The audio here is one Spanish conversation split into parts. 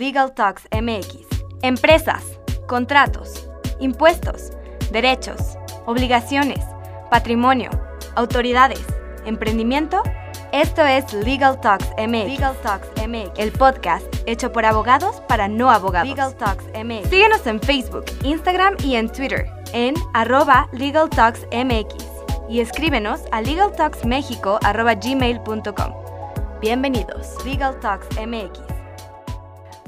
Legal Talks MX. Empresas, contratos, impuestos, derechos, obligaciones, patrimonio, autoridades, emprendimiento. Esto es Legal Talks MX. Legal Talks MX, el podcast hecho por abogados para no abogados. Legal Talks MX. Síguenos en Facebook, Instagram y en Twitter en arroba Legal Talks MX y escríbenos a legaltalksmexico.gmail.com. Bienvenidos, Legal Talks MX.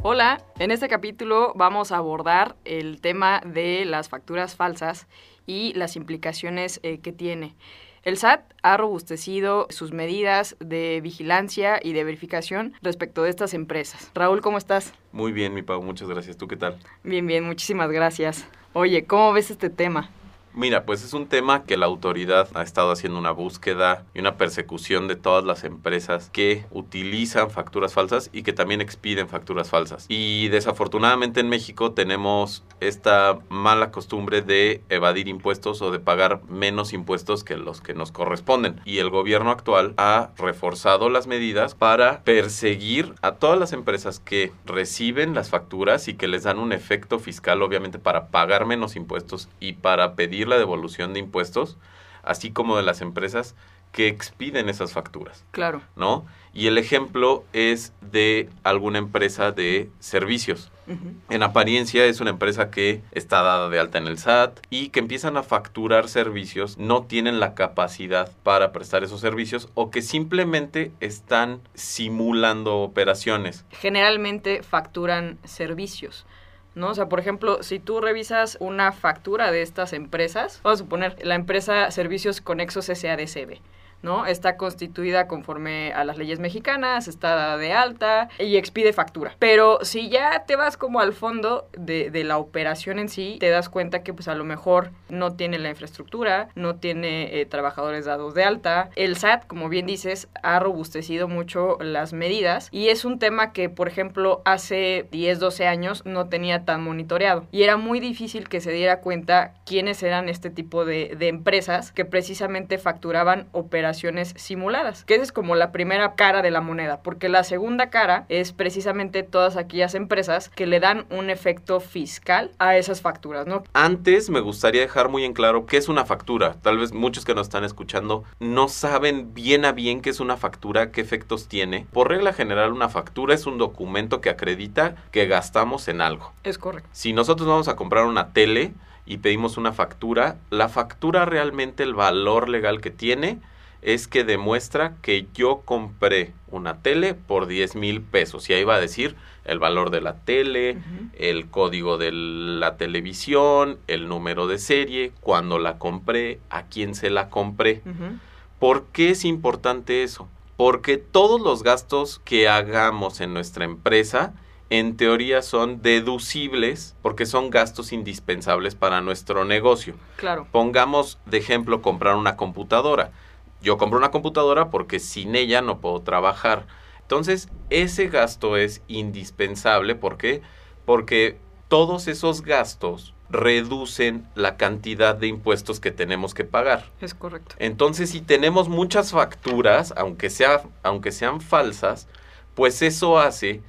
Hola, en este capítulo vamos a abordar el tema de las facturas falsas y las implicaciones eh, que tiene. El SAT ha robustecido sus medidas de vigilancia y de verificación respecto de estas empresas. Raúl, ¿cómo estás? Muy bien, mi Pau, muchas gracias. ¿Tú qué tal? Bien, bien, muchísimas gracias. Oye, ¿cómo ves este tema? Mira, pues es un tema que la autoridad ha estado haciendo una búsqueda y una persecución de todas las empresas que utilizan facturas falsas y que también expiden facturas falsas. Y desafortunadamente en México tenemos esta mala costumbre de evadir impuestos o de pagar menos impuestos que los que nos corresponden. Y el gobierno actual ha reforzado las medidas para perseguir a todas las empresas que reciben las facturas y que les dan un efecto fiscal, obviamente, para pagar menos impuestos y para pedir la devolución de impuestos, así como de las empresas que expiden esas facturas. Claro. ¿No? Y el ejemplo es de alguna empresa de servicios. En apariencia es una empresa que está dada de alta en el SAT y que empiezan a facturar servicios, no tienen la capacidad para prestar esos servicios o que simplemente están simulando operaciones. Generalmente facturan servicios. ¿No? O sea, por ejemplo, si tú revisas una factura de estas empresas, vamos a suponer la empresa Servicios Conexos SADCB. ¿No? Está constituida conforme a las leyes mexicanas, está de alta y expide factura. Pero si ya te vas como al fondo de, la operación en sí, te das cuenta que pues a lo mejor no tiene la infraestructura, no tiene eh, trabajadores dados de alta. El SAT, como bien dices, ha robustecido mucho las medidas y es un tema que, por ejemplo, hace 10, 12 años no tenía tan monitoreado y era muy difícil que se diera cuenta quiénes eran este tipo de, de empresas que precisamente facturaban operaciones simuladas, que esa es como la primera cara de la moneda, porque la segunda cara es precisamente todas aquellas empresas que le dan un efecto fiscal a esas facturas, ¿no? Antes me gustaría dejar muy en claro qué es una factura. Tal vez muchos que nos están escuchando no saben bien a bien qué es una factura, qué efectos tiene. Por regla general, una factura es un documento que acredita que gastamos en algo. Es correcto. Si nosotros vamos a comprar una tele, y pedimos una factura, la factura realmente el valor legal que tiene es que demuestra que yo compré una tele por 10 mil pesos. Y ahí va a decir el valor de la tele, el código de la televisión, el número de serie, cuándo la compré, a quién se la compré. ¿Por qué es importante eso? Porque todos los gastos que hagamos en nuestra empresa, en teoría son deducibles porque son gastos indispensables para nuestro negocio. Claro. Pongamos de ejemplo comprar una computadora yo compro una computadora porque sin ella no puedo trabajar. Entonces, ese gasto es indispensable. ¿Por qué? Porque todos esos gastos reducen la cantidad de impuestos que tenemos que pagar. Es correcto. Entonces, si tenemos muchas facturas, aunque, sea, aunque sean falsas, pues eso hace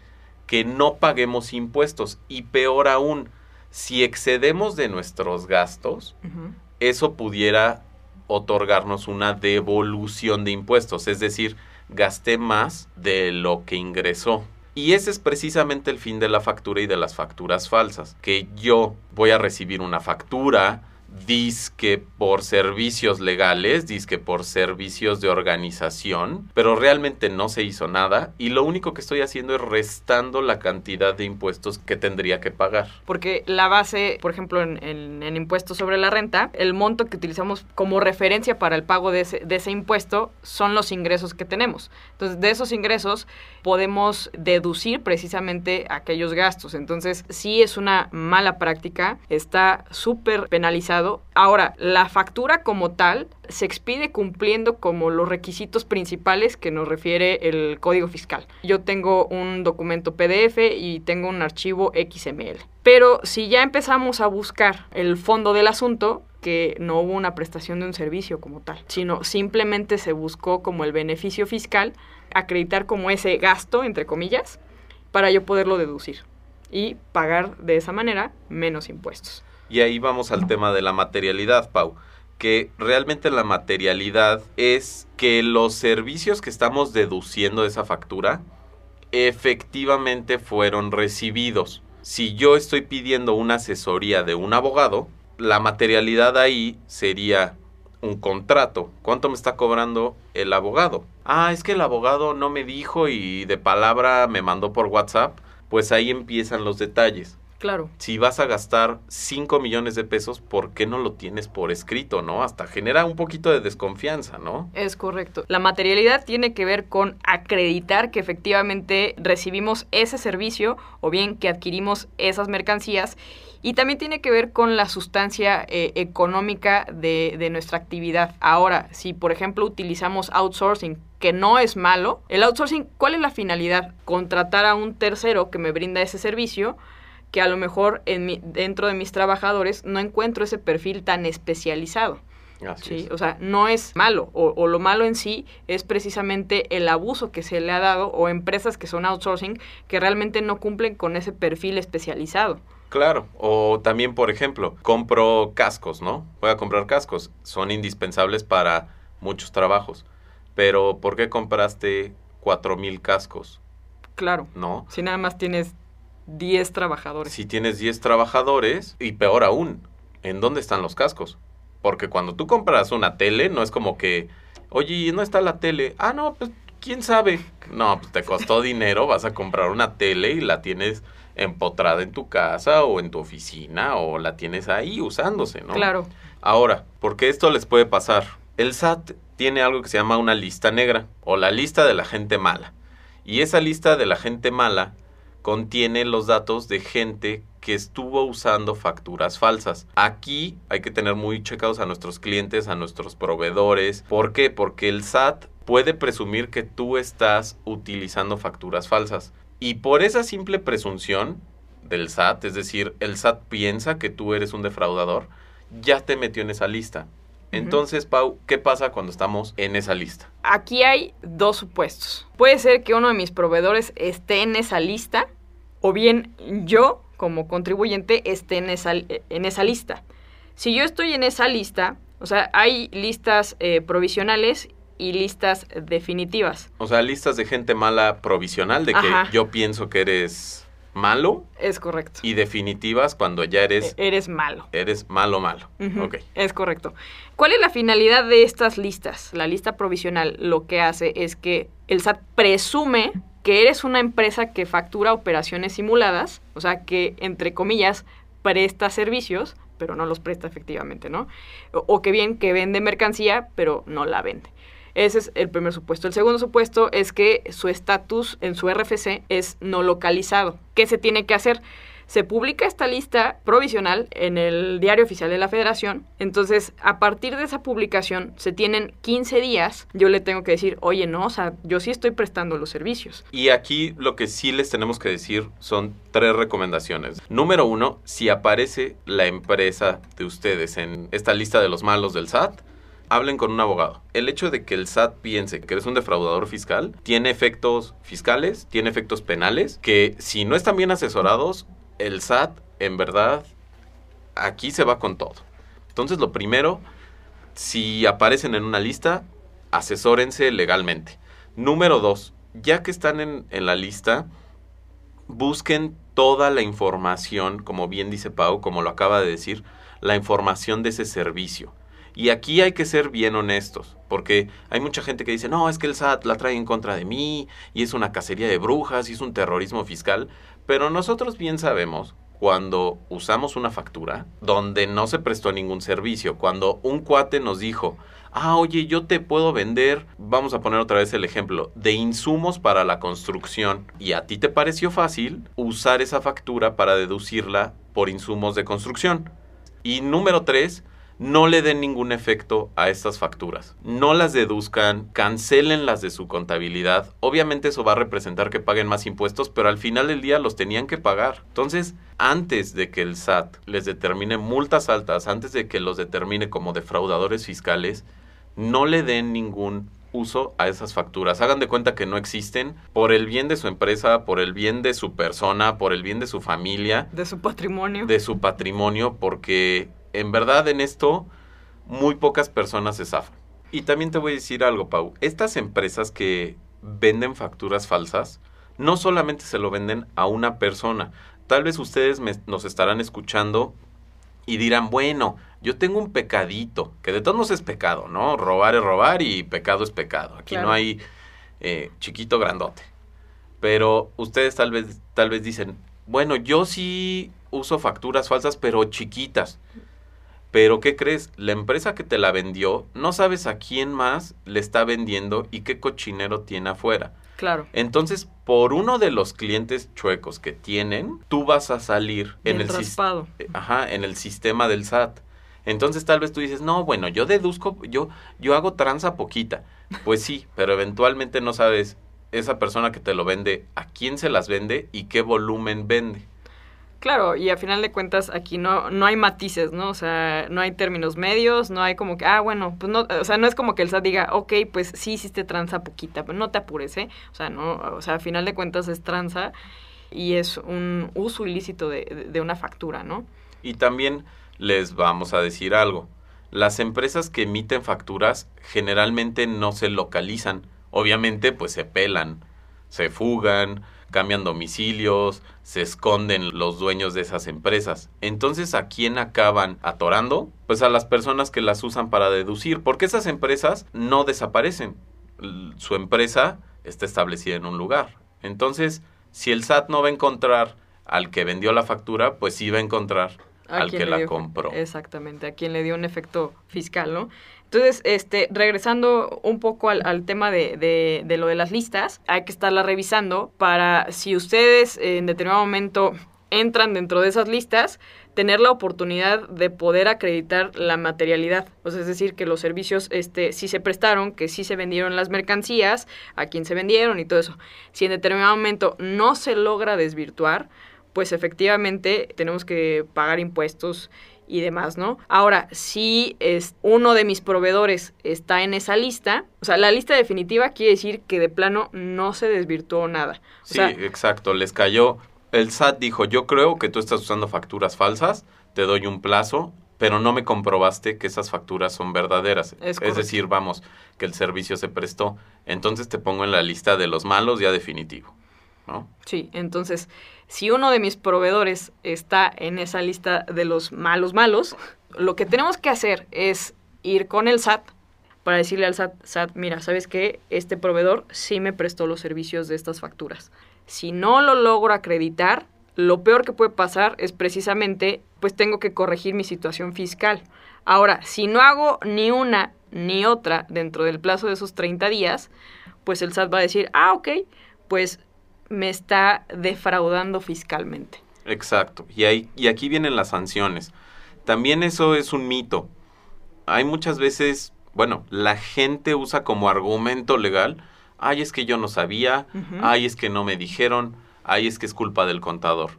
que no paguemos impuestos. Y peor aún, si excedemos de nuestros gastos, eso pudiera otorgarnos una devolución de impuestos, es decir, gasté más de lo que ingresó. Y ese es precisamente el fin de la factura y de las facturas falsas, que yo voy a recibir una factura disque por servicios legales, disque por servicios de organización, pero realmente no se hizo nada y lo único que estoy haciendo es restando la cantidad de impuestos que tendría que pagar. Porque la base, por ejemplo, en, impuestos sobre la renta, el monto que utilizamos como referencia para el pago de ese, de ese impuesto son los ingresos que tenemos. Entonces, de esos ingresos podemos deducir precisamente aquellos gastos. Entonces, sí es una mala práctica, está súper penalizado Ahora, la factura como tal se expide cumpliendo como los requisitos principales que nos refiere el Código Fiscal. Yo tengo un documento PDF y tengo un archivo XML. Pero si ya empezamos a buscar el fondo del asunto, que no hubo una prestación de un servicio como tal, sino simplemente se buscó como el beneficio fiscal, acreditar como ese gasto, entre comillas, para yo poderlo deducir. y pagar de esa manera menos impuestos. Y ahí vamos al tema de la materialidad, Pau que realmente la materialidad es que los servicios que estamos deduciendo de esa factura efectivamente fueron recibidos. Si yo estoy pidiendo una asesoría de un abogado, la materialidad ahí sería un contrato. ¿Cuánto me está cobrando el abogado? Ah, es que el abogado no me dijo y de palabra me mandó por WhatsApp. Pues ahí empiezan los detalles. Claro. Si vas a gastar 5 millones de pesos, ¿por qué no lo tienes por escrito, no? Hasta genera un poquito de desconfianza, ¿no? Es correcto. La materialidad tiene que ver con acreditar que efectivamente recibimos ese servicio o bien que adquirimos esas mercancías y también tiene que ver con la sustancia eh, económica de, de, nuestra actividad. Ahora, si por ejemplo utilizamos outsourcing, que no es malo, el outsourcing, ¿cuál es la finalidad? Contratar a un tercero que me brinda ese servicio que a lo mejor en mi, dentro de mis trabajadores no encuentro ese perfil tan especializado. ¿sí? O sea, no es malo, o, o, lo malo en sí es precisamente el abuso que se le ha dado o empresas que son outsourcing que realmente no cumplen con ese perfil especializado. Claro, o también, por ejemplo, compro cascos, ¿no? Voy a comprar cascos, son indispensables para muchos trabajos, pero ¿por qué compraste cuatro mil cascos? Claro. ¿No? Si nada más tienes 10 trabajadores. Si tienes 10 trabajadores, y peor aún, ¿en dónde están los cascos? Porque cuando tú compras una tele, no es como que, oye, ¿no está la tele? Ah, no, pues, ¿quién sabe? No, pues te costó dinero, vas a comprar una tele y la tienes empotrada en tu casa o en tu oficina o la tienes ahí usándose, ¿no? Claro. Ahora, ¿por qué esto les puede pasar? El SAT tiene algo que se llama una lista negra o la lista de la gente mala. Y esa lista de la gente mala contiene los datos de gente que estuvo usando facturas falsas. Aquí hay que tener muy checados a nuestros clientes, a nuestros proveedores. ¿Por qué? Porque el SAT puede presumir que tú estás utilizando facturas falsas. Y por esa simple presunción del SAT, es decir, el SAT piensa que tú eres un defraudador, ya te metió en esa lista. Entonces, Pau, ¿qué pasa cuando estamos en esa lista? Aquí hay dos supuestos. Puede ser que uno de mis proveedores esté en esa lista o bien yo, como contribuyente, esté en esa, en esa lista. Si yo estoy en esa lista, o sea, hay listas eh, provisionales y listas definitivas. O sea, listas de gente mala provisional, de que Ajá. yo pienso que eres malo, Es correcto. y definitivas cuando ya eres, E- Eres malo. eres malo, malo. Ok. Es correcto. ¿Cuál es la finalidad de estas listas? La lista provisional lo que hace es que el SAT presume que eres una empresa que factura operaciones simuladas, o sea, que, entre comillas, presta servicios, pero no los presta efectivamente, ¿no? O, o que bien que vende mercancía, pero no la vende. Ese es el primer supuesto. El segundo supuesto es que su estatus en su RFC es no localizado. ¿Qué se tiene que hacer? Se publica esta lista provisional en el Diario Oficial de la Federación. Entonces, a partir de esa publicación, se tienen 15 días. Yo le tengo que decir, oye, no, o sea, yo sí estoy prestando los servicios. Y aquí lo que sí les tenemos que decir son tres recomendaciones. Número uno, si aparece la empresa de ustedes en esta lista de los malos del SAT, hablen con un abogado. El hecho de que el SAT piense que eres un defraudador fiscal tiene efectos fiscales, tiene efectos penales, que si no están bien asesorados, el SAT en verdad aquí se va con todo. Entonces lo primero, si aparecen en una lista, asesórense legalmente. Número dos, ya que están en, en la lista, busquen toda la información, como bien dice Pau, como lo acaba de decir, la información de ese servicio. Y aquí hay que ser bien honestos, porque hay mucha gente que dice, no, es que el SAT la trae en contra de mí, y es una cacería de brujas, y es un terrorismo fiscal, pero nosotros bien sabemos cuando usamos una factura donde no se prestó ningún servicio, cuando un cuate nos dijo, ah, oye, yo te puedo vender, vamos a poner otra vez el ejemplo, de insumos para la construcción, y a ti te pareció fácil usar esa factura para deducirla por insumos de construcción. Y número tres, no le den ningún efecto a estas facturas. No las deduzcan, cancelenlas de su contabilidad. Obviamente eso va a representar que paguen más impuestos, pero al final del día los tenían que pagar. Entonces, antes de que el SAT les determine multas altas, antes de que los determine como defraudadores fiscales, no le den ningún uso a esas facturas. Hagan de cuenta que no existen por el bien de su empresa, por el bien de su persona, por el bien de su familia. De su patrimonio. De su patrimonio, porque en verdad en esto muy pocas personas se zafan. Y también te voy a decir algo, Pau. Estas empresas que venden facturas falsas, no solamente se lo venden a una persona. Tal vez ustedes nos estarán escuchando y dirán, bueno, yo tengo un pecadito, que de todos modos es pecado, ¿no? Robar es robar y pecado es pecado. Aquí no hay eh, chiquito grandote. Pero ustedes tal vez, tal vez dicen, bueno, yo sí uso facturas falsas, pero chiquitas. Pero ¿qué crees? La empresa que te la vendió, no sabes a quién más le está vendiendo y qué cochinero tiene afuera. Claro. Entonces, por uno de los clientes chuecos que tienen, tú vas a salir en el, eh, ajá, en el sistema del SAT. Entonces tal vez tú dices, no, bueno, yo deduzco, yo, yo hago tranza poquita. Pues sí, pero eventualmente no sabes esa persona que te lo vende, a quién se las vende y qué volumen vende. Claro, y a final de cuentas aquí no, no hay matices, ¿no? O sea, no hay términos medios, no hay como que, ah, bueno, pues no, o sea, no es como que el SAT diga, ok, pues sí hiciste tranza poquita, pero no te apures, ¿eh? O sea, no, o sea, a final de cuentas es tranza y es un uso ilícito de, de una factura, ¿no? Y también les vamos a decir algo. Las empresas que emiten facturas generalmente no se localizan. Obviamente, pues se pelan, se fugan, cambian domicilios, se esconden los dueños de esas empresas. Entonces, ¿a quién acaban atorando? Pues a las personas que las usan para deducir, porque esas empresas no desaparecen. Su empresa está establecida en un lugar. Entonces, si el SAT no va a encontrar al que vendió la factura, pues sí va a encontrar al que la compró. Exactamente, a quien le dio un efecto fiscal, ¿no? Entonces, este, regresando un poco al, tema de, de, lo de las listas, hay que estarla revisando para si ustedes en determinado momento entran dentro de esas listas, tener la oportunidad de poder acreditar la materialidad. O sea, es decir, que los servicios este, sí se prestaron, que sí se vendieron las mercancías, a quién se vendieron y todo eso. Si en determinado momento no se logra desvirtuar, pues efectivamente tenemos que pagar impuestos y demás, ¿no? Ahora, si es uno de mis proveedores está en esa lista, o sea, la lista definitiva quiere decir que de plano no se desvirtuó nada. sí, exacto, les cayó. El SAT dijo, yo creo que tú estás usando facturas falsas, te doy un plazo, pero no me comprobaste que esas facturas son verdaderas. Es, es decir, vamos, que el servicio se prestó. Entonces te pongo en la lista de los malos ya definitivo. Sí, entonces si uno de mis proveedores está en esa lista de los malos malos, lo que tenemos que hacer es ir con el SAT para decirle al SAT, SAT, mira, ¿sabes qué? Este proveedor sí me prestó los servicios de estas facturas. Si no lo logro acreditar, lo peor que puede pasar es precisamente, pues tengo que corregir mi situación fiscal. Ahora, si no hago ni una ni otra dentro del plazo de esos 30 días, pues el SAT va a decir, ah, ok, pues me está defraudando fiscalmente. Exacto. Y, ahí, y aquí vienen las sanciones. También eso es un mito. Hay muchas veces, bueno, la gente usa como argumento legal, ay, es que yo no sabía, ay, es que no me dijeron, ay, es que es culpa del contador.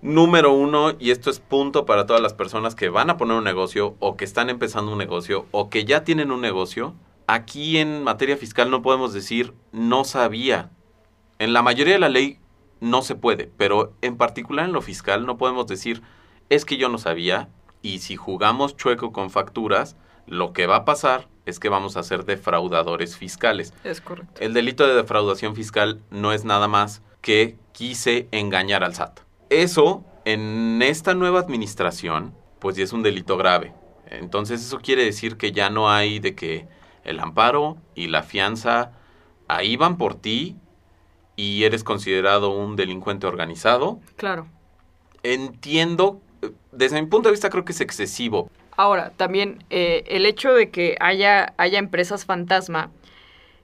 Número uno, y esto es punto para todas las personas que van a poner un negocio o que están empezando un negocio o que ya tienen un negocio, aquí en materia fiscal no podemos decir no sabía. En la mayoría de la ley no se puede, pero en particular en lo fiscal no podemos decir es que yo no sabía y si jugamos chueco con facturas, lo que va a pasar es que vamos a ser defraudadores fiscales. Es correcto. El delito de defraudación fiscal no es nada más que quise engañar al SAT. Eso, en esta nueva administración, pues ya es un delito grave. Entonces eso quiere decir que ya no hay de que el amparo y la fianza ahí van por ti y eres considerado un delincuente organizado. Claro. Entiendo, desde mi punto de vista creo que es excesivo. Ahora, también eh, el hecho de que haya, haya empresas fantasma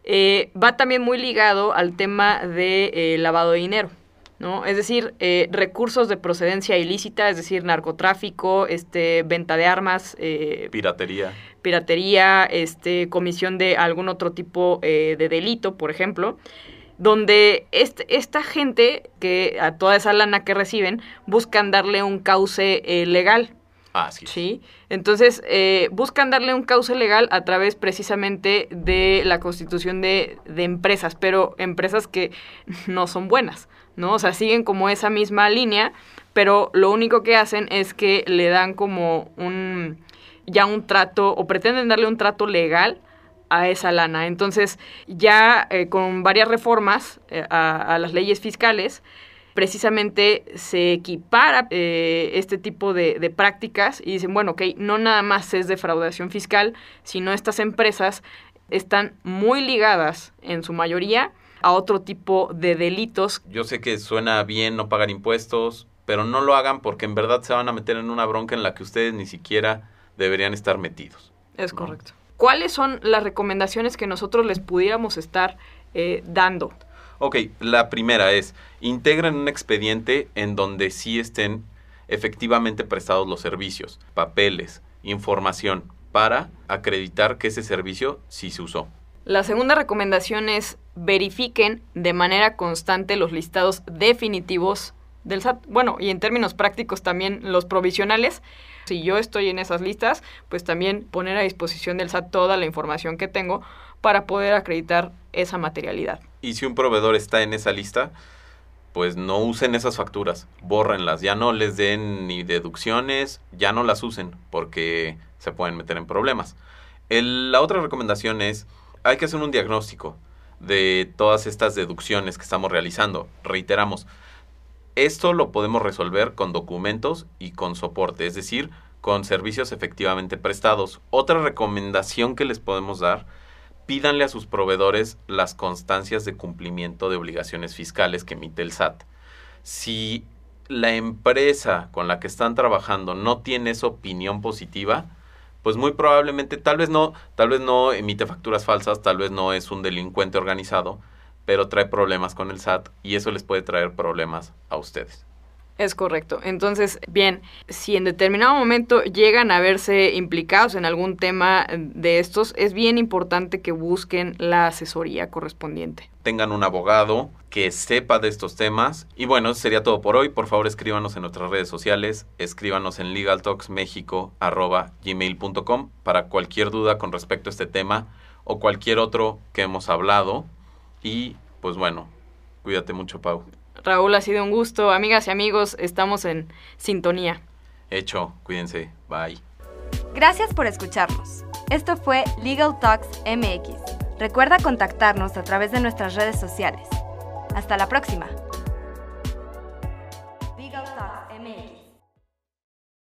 eh, va también muy ligado al tema de eh, lavado de dinero. ¿no? Es decir, recursos de procedencia ilícita, es decir, narcotráfico, este, venta de armas, piratería, piratería, este, comisión de algún otro tipo de delito, por ejemplo donde esta gente, que a toda esa lana que reciben, buscan darle un cauce eh, legal. Ah, sí. ¿sí? Entonces, eh, buscan darle un cauce legal a través precisamente de la constitución de, de, empresas, pero empresas que no son buenas, ¿no? O sea, siguen como esa misma línea, pero lo único que hacen es que le dan como un, ya un trato, o pretenden darle un trato legal a esa lana. Entonces, ya eh, con varias reformas eh, a, a las leyes fiscales, precisamente se equipara eh, este tipo de, de, prácticas y dicen, bueno, ok, no nada más es defraudación fiscal, sino estas empresas están muy ligadas en su mayoría a otro tipo de delitos. Yo sé que suena bien no pagar impuestos, pero no lo hagan porque en verdad se van a meter en una bronca en la que ustedes ni siquiera deberían estar metidos. Es ¿no? correcto. ¿Cuáles son las recomendaciones que nosotros les pudiéramos estar eh, dando? Ok, la primera es, integren un expediente en donde sí estén efectivamente prestados los servicios, papeles, información, para acreditar que ese servicio sí se usó. La segunda recomendación es verifiquen de manera constante los listados definitivos del SAT. Bueno, y en términos prácticos también los provisionales. Si yo estoy en esas listas, pues también poner a disposición del SAT toda la información que tengo para poder acreditar esa materialidad. Y si un proveedor está en esa lista, pues no usen esas facturas, bórrenlas, ya no les den ni deducciones, ya no las usen porque se pueden meter en problemas. La otra recomendación es, hay que hacer un diagnóstico de todas estas deducciones que estamos realizando. Reiteramos, esto lo podemos resolver con documentos y con soporte, es decir, con servicios efectivamente prestados. Otra recomendación que les podemos dar pídanle a sus proveedores las constancias de cumplimiento de obligaciones fiscales que emite el SAT. Si la empresa con la que están trabajando no tiene esa opinión positiva, pues muy probablemente, tal vez no, tal vez no emite facturas falsas, tal vez no es un delincuente organizado, pero trae problemas con el SAT y eso les puede traer problemas a ustedes. Es correcto. Entonces, bien, si en determinado momento llegan a verse implicados en algún tema de estos, es bien importante que busquen la asesoría correspondiente. Tengan un abogado que sepa de estos temas. Y bueno, eso sería todo por hoy. Por favor, escríbanos en nuestras redes sociales. Escríbanos en legaltalksmexico.gmail.com para cualquier duda con respecto a este tema o cualquier otro que hemos hablado. Y pues bueno, cuídate mucho, Pau. Raúl, ha sido un gusto. Amigas y amigos, estamos en sintonía. Hecho, cuídense. Bye. Gracias por escucharnos. Esto fue Legal Talks MX. Recuerda contactarnos a través de nuestras redes sociales. Hasta la próxima.